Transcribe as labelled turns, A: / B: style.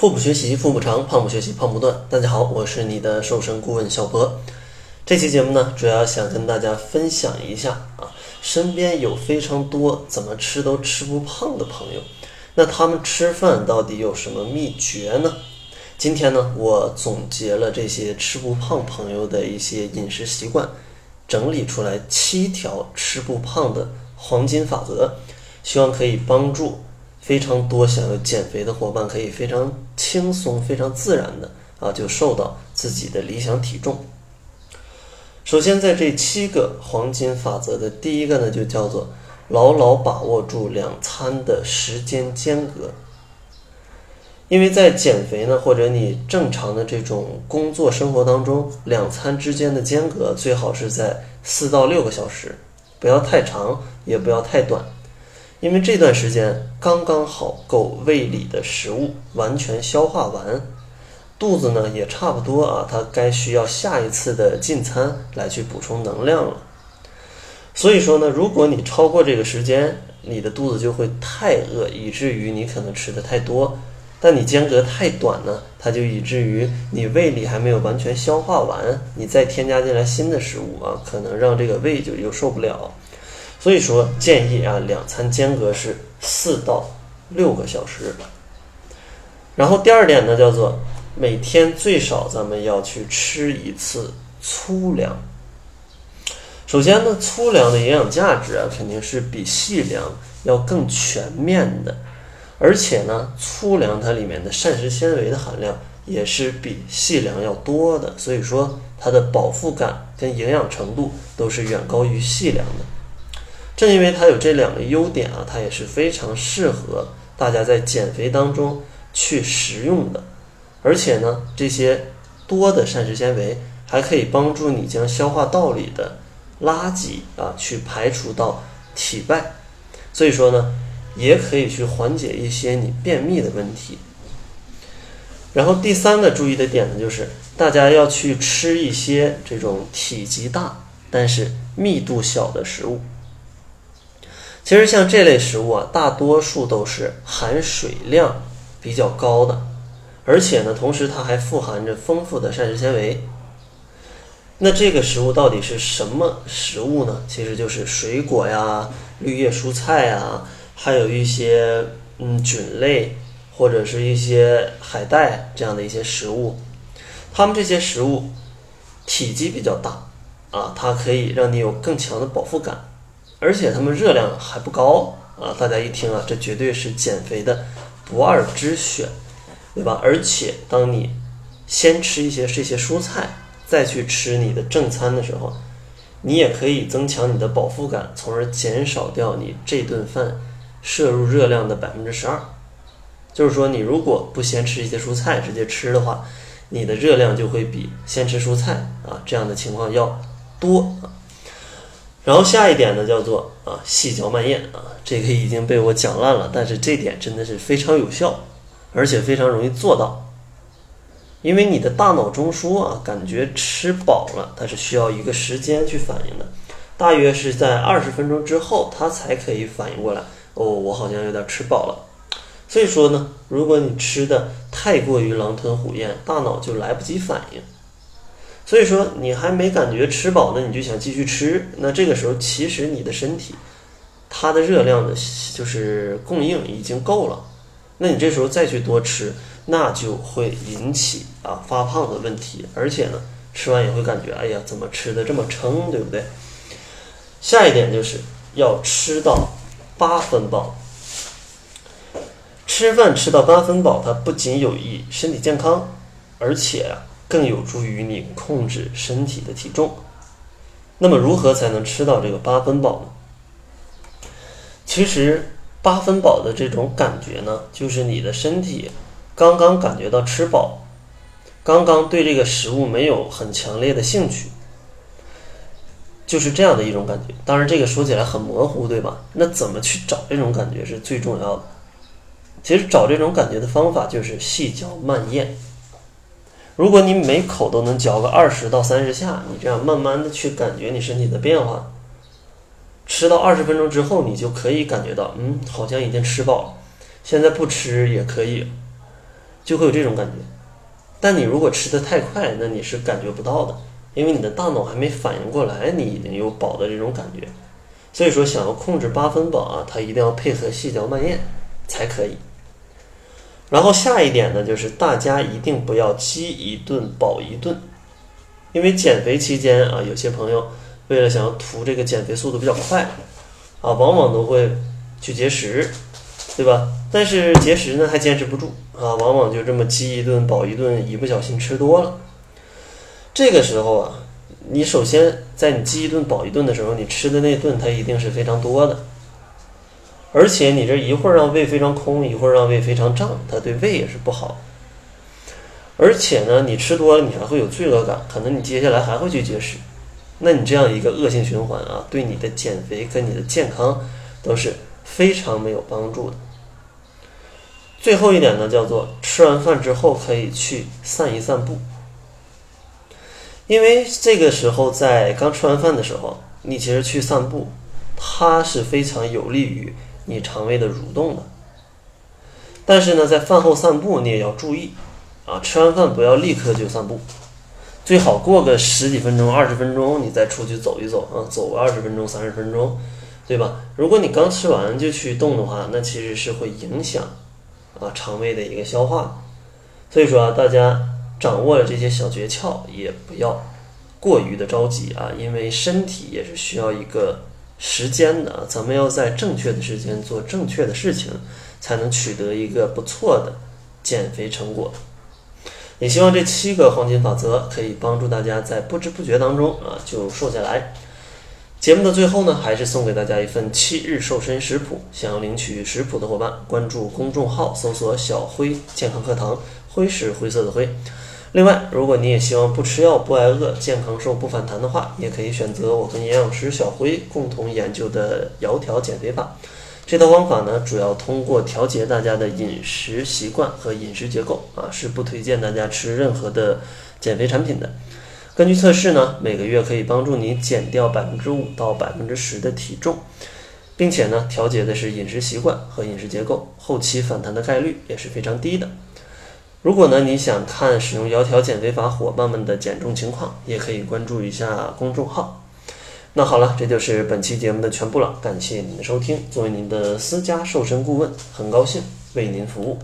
A: 腹部学习腹部长，胖不学习胖不断。大家好，我是你的瘦身顾问小博。这期节目呢，主要想跟大家分享一下啊，身边有非常多怎么吃都吃不胖的朋友，那他们吃饭到底有什么秘诀呢？今天呢，我总结了这些吃不胖朋友的一些饮食习惯，整理出来七条吃不胖的黄金法则，希望可以帮助。非常多想要减肥的伙伴可以非常轻松、非常自然的啊，就瘦到自己的理想体重。首先，在这七个黄金法则的第一个呢，就叫做牢牢把握住两餐的时间间隔。因为在减肥呢，或者你正常的这种工作生活当中，两餐之间的间隔最好是在四到六个小时，不要太长，也不要太短。因为这段时间刚刚好够胃里的食物完全消化完，肚子呢也差不多啊，它该需要下一次的进餐来去补充能量了。所以说呢，如果你超过这个时间，你的肚子就会太饿，以至于你可能吃的太多；但你间隔太短呢，它就以至于你胃里还没有完全消化完，你再添加进来新的食物啊，可能让这个胃就又受不了。所以说，建议啊，两餐间隔是四到六个小时。然后第二点呢，叫做每天最少咱们要去吃一次粗粮。首先呢，粗粮的营养价值啊，肯定是比细粮要更全面的，而且呢，粗粮它里面的膳食纤维的含量也是比细粮要多的，所以说它的饱腹感跟营养程度都是远高于细粮的。正因为它有这两个优点啊，它也是非常适合大家在减肥当中去食用的。而且呢，这些多的膳食纤维还可以帮助你将消化道里的垃圾啊去排除到体外，所以说呢，也可以去缓解一些你便秘的问题。然后第三个注意的点呢，就是大家要去吃一些这种体积大但是密度小的食物。其实像这类食物啊，大多数都是含水量比较高的，而且呢，同时它还富含着丰富的膳食纤维。那这个食物到底是什么食物呢？其实就是水果呀、绿叶蔬菜呀，还有一些嗯菌类或者是一些海带这样的一些食物。它们这些食物体积比较大啊，它可以让你有更强的饱腹感。而且它们热量还不高啊！大家一听啊，这绝对是减肥的不二之选，对吧？而且当你先吃一些这些蔬菜，再去吃你的正餐的时候，你也可以增强你的饱腹感，从而减少掉你这顿饭摄入热量的百分之十二。就是说，你如果不先吃一些蔬菜，直接吃的话，你的热量就会比先吃蔬菜啊这样的情况要多啊。然后下一点呢，叫做啊细嚼慢咽啊，这个已经被我讲烂了，但是这点真的是非常有效，而且非常容易做到。因为你的大脑中枢啊，感觉吃饱了，它是需要一个时间去反应的，大约是在二十分钟之后，它才可以反应过来。哦，我好像有点吃饱了。所以说呢，如果你吃的太过于狼吞虎咽，大脑就来不及反应。所以说，你还没感觉吃饱呢，你就想继续吃，那这个时候其实你的身体，它的热量的，就是供应已经够了，那你这时候再去多吃，那就会引起啊发胖的问题，而且呢，吃完也会感觉，哎呀，怎么吃的这么撑，对不对？下一点就是要吃到八分饱，吃饭吃到八分饱，它不仅有益身体健康，而且啊。更有助于你控制身体的体重。那么，如何才能吃到这个八分饱呢？其实，八分饱的这种感觉呢，就是你的身体刚刚感觉到吃饱，刚刚对这个食物没有很强烈的兴趣，就是这样的一种感觉。当然，这个说起来很模糊，对吧？那怎么去找这种感觉是最重要的？其实，找这种感觉的方法就是细嚼慢咽。如果你每口都能嚼个二十到三十下，你这样慢慢的去感觉你身体的变化，吃到二十分钟之后，你就可以感觉到，嗯，好像已经吃饱了。现在不吃也可以。就会有这种感觉。但你如果吃的太快，那你是感觉不到的，因为你的大脑还没反应过来，你已经有饱的这种感觉。所以说，想要控制八分饱啊，它一定要配合细嚼慢咽才可以。然后下一点呢，就是大家一定不要饥一顿饱一顿，因为减肥期间啊，有些朋友为了想要图这个减肥速度比较快啊，往往都会去节食，对吧？但是节食呢还坚持不住啊，往往就这么饥一顿饱一顿，一不小心吃多了。这个时候啊，你首先在你饥一顿饱一顿的时候，你吃的那顿它一定是非常多的。而且你这一会儿让胃非常空，一会儿让胃非常胀，它对胃也是不好。而且呢，你吃多了，你还会有罪恶感，可能你接下来还会去节食。那你这样一个恶性循环啊，对你的减肥跟你的健康都是非常没有帮助的。最后一点呢，叫做吃完饭之后可以去散一散步，因为这个时候在刚吃完饭的时候，你其实去散步，它是非常有利于。你肠胃的蠕动的，但是呢，在饭后散步你也要注意啊，吃完饭不要立刻就散步，最好过个十几分钟、二十分钟，你再出去走一走啊，走个二十分钟、三十分钟，对吧？如果你刚吃完就去动的话，那其实是会影响啊肠胃的一个消化，所以说啊，大家掌握了这些小诀窍，也不要过于的着急啊，因为身体也是需要一个。时间的，咱们要在正确的时间做正确的事情，才能取得一个不错的减肥成果。也希望这七个黄金法则可以帮助大家在不知不觉当中啊就瘦下来。节目的最后呢，还是送给大家一份七日瘦身食谱。想要领取食谱的伙伴，关注公众号，搜索“小辉健康课堂”，辉是灰色的灰。另外，如果你也希望不吃药、不挨饿、健康瘦、不反弹的话，也可以选择我跟营养师小辉共同研究的窈窕减肥法。这套方法呢，主要通过调节大家的饮食习惯和饮食结构啊，是不推荐大家吃任何的减肥产品的。根据测试呢，每个月可以帮助你减掉百分之五到百分之十的体重，并且呢，调节的是饮食习惯和饮食结构，后期反弹的概率也是非常低的。如果呢，你想看使用窈窕减肥法伙伴们的减重情况，也可以关注一下公众号。那好了，这就是本期节目的全部了，感谢您的收听。作为您的私家瘦身顾问，很高兴为您服务。